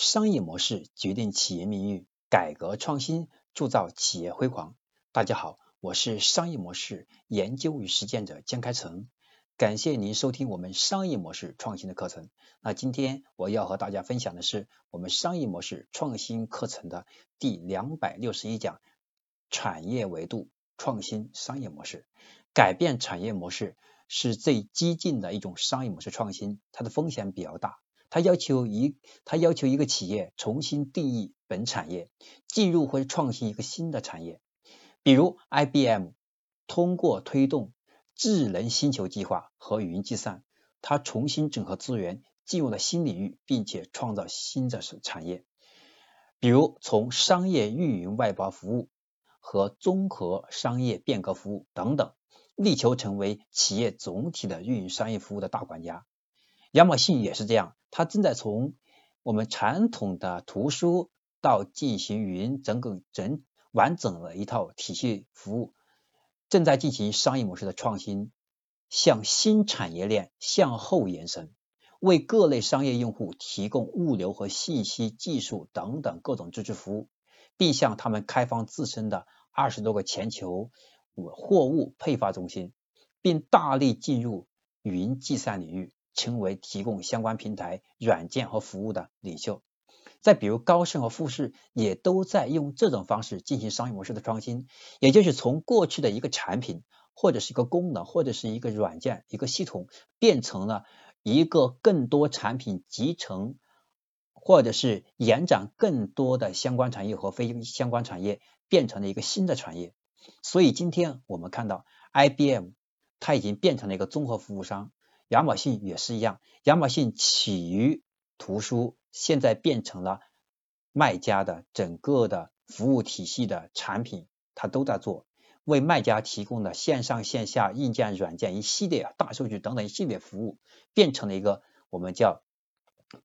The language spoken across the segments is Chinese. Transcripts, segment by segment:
商业模式决定企业命运，改革创新铸造企业辉煌。大家好，我是商业模式研究与实践者江开成，感谢您收听我们商业模式创新的课程。那今天我要和大家分享的是我们商业模式创新课程的第两百六十一讲：产业维度创新商业模式。改变产业模式是最激进的一种商业模式创新，它的风险比较大。它要求一，它要求一个企业重新定义本产业，进入或者创新一个新的产业。比如 IBM 通过推动智能星球计划和云计算，它重新整合资源，进入了新领域，并且创造新的产业。比如从商业运营外包服务和综合商业变革服务等等，力求成为企业总体的运营商业服务的大管家。亚马逊也是这样，它正在从我们传统的图书到进行云整个整完整的一套体系服务，正在进行商业模式的创新，向新产业链向后延伸，为各类商业用户提供物流和信息技术等等各种支持服务，并向他们开放自身的二十多个全球货物配发中心，并大力进入云计算领域。成为提供相关平台软件和服务的领袖。再比如高盛和富士也都在用这种方式进行商业模式的创新，也就是从过去的一个产品或者是一个功能或者是一个软件一个系统，变成了一个更多产品集成，或者是延展更多的相关产业和非相关产业，变成了一个新的产业。所以今天我们看到 IBM 它已经变成了一个综合服务商。亚马逊也是一样，亚马逊起于图书，现在变成了卖家的整个的服务体系的产品，它都在做，为卖家提供的线上线下硬件软件一系列大数据等等一系列服务，变成了一个我们叫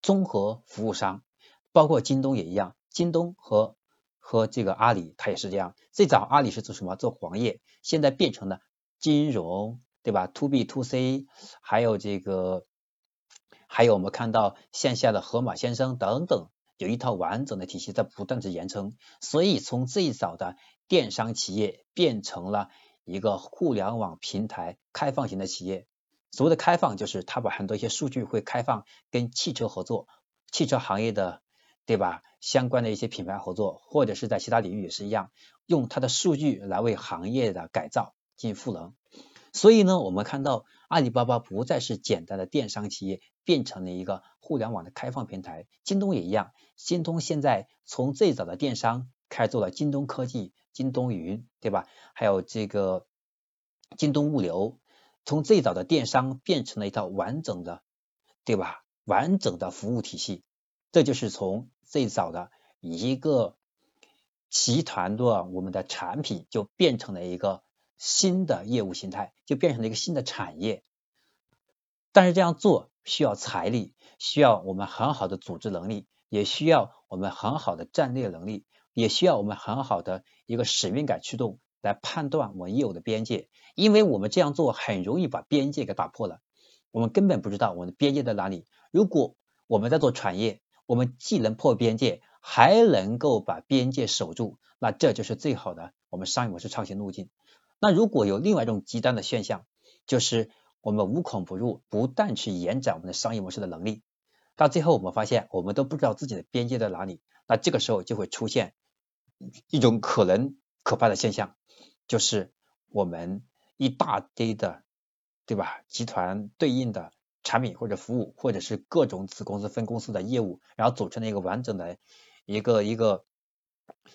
综合服务商。包括京东也一样，京东和和这个阿里它也是这样，最早阿里是做什么？做黄页，现在变成了金融。对吧？To B To C，还有这个，还有我们看到线下的盒马先生等等，有一套完整的体系在不断的延伸。所以从最早的电商企业变成了一个互联网平台开放型的企业。所谓的开放，就是它把很多一些数据会开放跟汽车合作，汽车行业的对吧？相关的一些品牌合作，或者是在其他领域也是一样，用它的数据来为行业的改造进行赋能。所以呢，我们看到阿里巴巴不再是简单的电商企业，变成了一个互联网的开放平台。京东也一样，京东现在从最早的电商开做了京东科技、京东云，对吧？还有这个京东物流，从最早的电商变成了一套完整的，对吧？完整的服务体系。这就是从最早的一个集团的我们的产品，就变成了一个。新的业务形态就变成了一个新的产业，但是这样做需要财力，需要我们很好的组织能力，也需要我们很好的战略能力，也需要我们很好的一个使命感驱动来判断我们业务的边界，因为我们这样做很容易把边界给打破了，我们根本不知道我们的边界在哪里。如果我们在做产业，我们既能破边界，还能够把边界守住，那这就是最好的我们商业模式创新路径。那如果有另外一种极端的现象，就是我们无孔不入，不断去延展我们的商业模式的能力，到最后我们发现我们都不知道自己的边界在哪里，那这个时候就会出现一种可能可怕的现象，就是我们一大堆的，对吧？集团对应的产品或者服务，或者是各种子公司分公司的业务，然后组成了一个完整的一个一个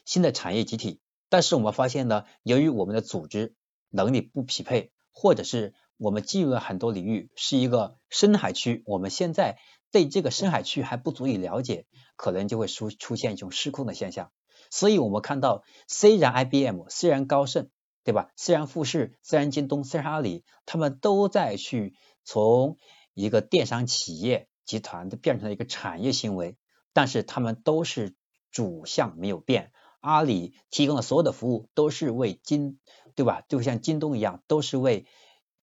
新的产业集体。但是我们发现呢，由于我们的组织能力不匹配，或者是我们进入了很多领域是一个深海区，我们现在对这个深海区还不足以了解，可能就会出出现一种失控的现象。所以，我们看到，虽然 IBM，虽然高盛，对吧？虽然富士，虽然京东，虽然阿里，他们都在去从一个电商企业集团的变成了一个产业行为，但是他们都是主项没有变。阿里提供的所有的服务都是为京，对吧？就像京东一样，都是为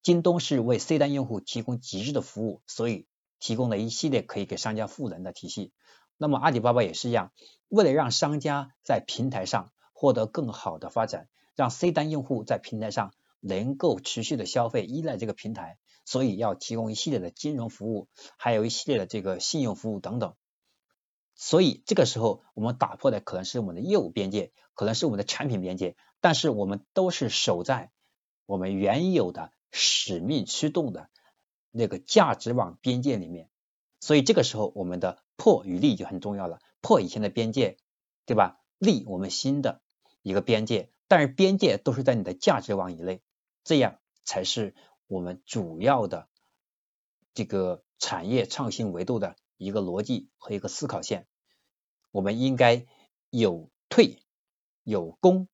京东是为 C 端用户提供极致的服务，所以提供了一系列可以给商家赋能的体系。那么阿里巴巴也是一样，为了让商家在平台上获得更好的发展，让 C 端用户在平台上能够持续的消费，依赖这个平台，所以要提供一系列的金融服务，还有一系列的这个信用服务等等。所以这个时候，我们打破的可能是我们的业务边界，可能是我们的产品边界，但是我们都是守在我们原有的使命驱动的那个价值网边界里面。所以这个时候，我们的破与立就很重要了。破以前的边界，对吧？立我们新的一个边界，但是边界都是在你的价值网以内，这样才是我们主要的这个产业创新维度的。一个逻辑和一个思考线，我们应该有退、有攻、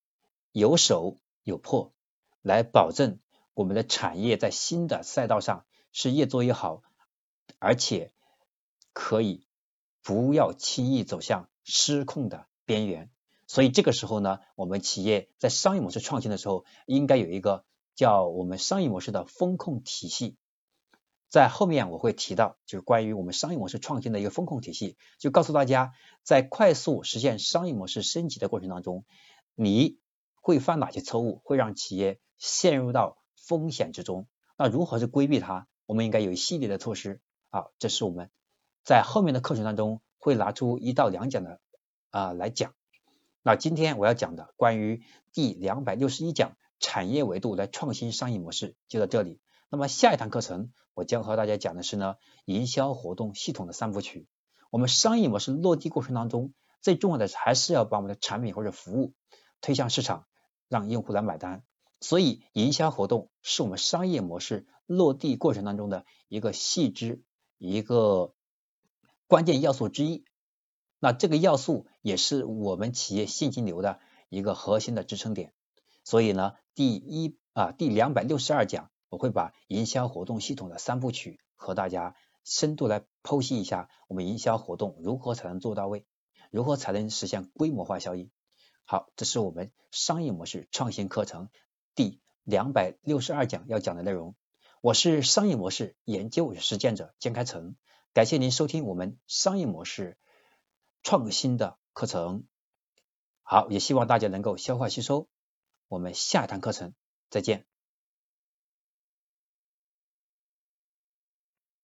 有守、有破，来保证我们的产业在新的赛道上是越做越好，而且可以不要轻易走向失控的边缘。所以这个时候呢，我们企业在商业模式创新的时候，应该有一个叫我们商业模式的风控体系。在后面我会提到，就是关于我们商业模式创新的一个风控体系，就告诉大家，在快速实现商业模式升级的过程当中，你会犯哪些错误，会让企业陷入到风险之中？那如何去规避它？我们应该有一系列的措施啊，这是我们在后面的课程当中会拿出一到两讲的啊来讲。那今天我要讲的关于第两百六十一讲产业维度来创新商业模式就到这里。那么下一堂课程，我将和大家讲的是呢，营销活动系统的三部曲。我们商业模式落地过程当中，最重要的还是要把我们的产品或者服务推向市场，让用户来买单。所以，营销活动是我们商业模式落地过程当中的一个细枝、一个关键要素之一。那这个要素也是我们企业现金流的一个核心的支撑点。所以呢，第一啊，第两百六十二讲。我会把营销活动系统的三部曲和大家深度来剖析一下，我们营销活动如何才能做到位，如何才能实现规模化效应。好，这是我们商业模式创新课程第两百六十二讲要讲的内容。我是商业模式研究与实践者江开成，感谢您收听我们商业模式创新的课程。好，也希望大家能够消化吸收。我们下一堂课程再见。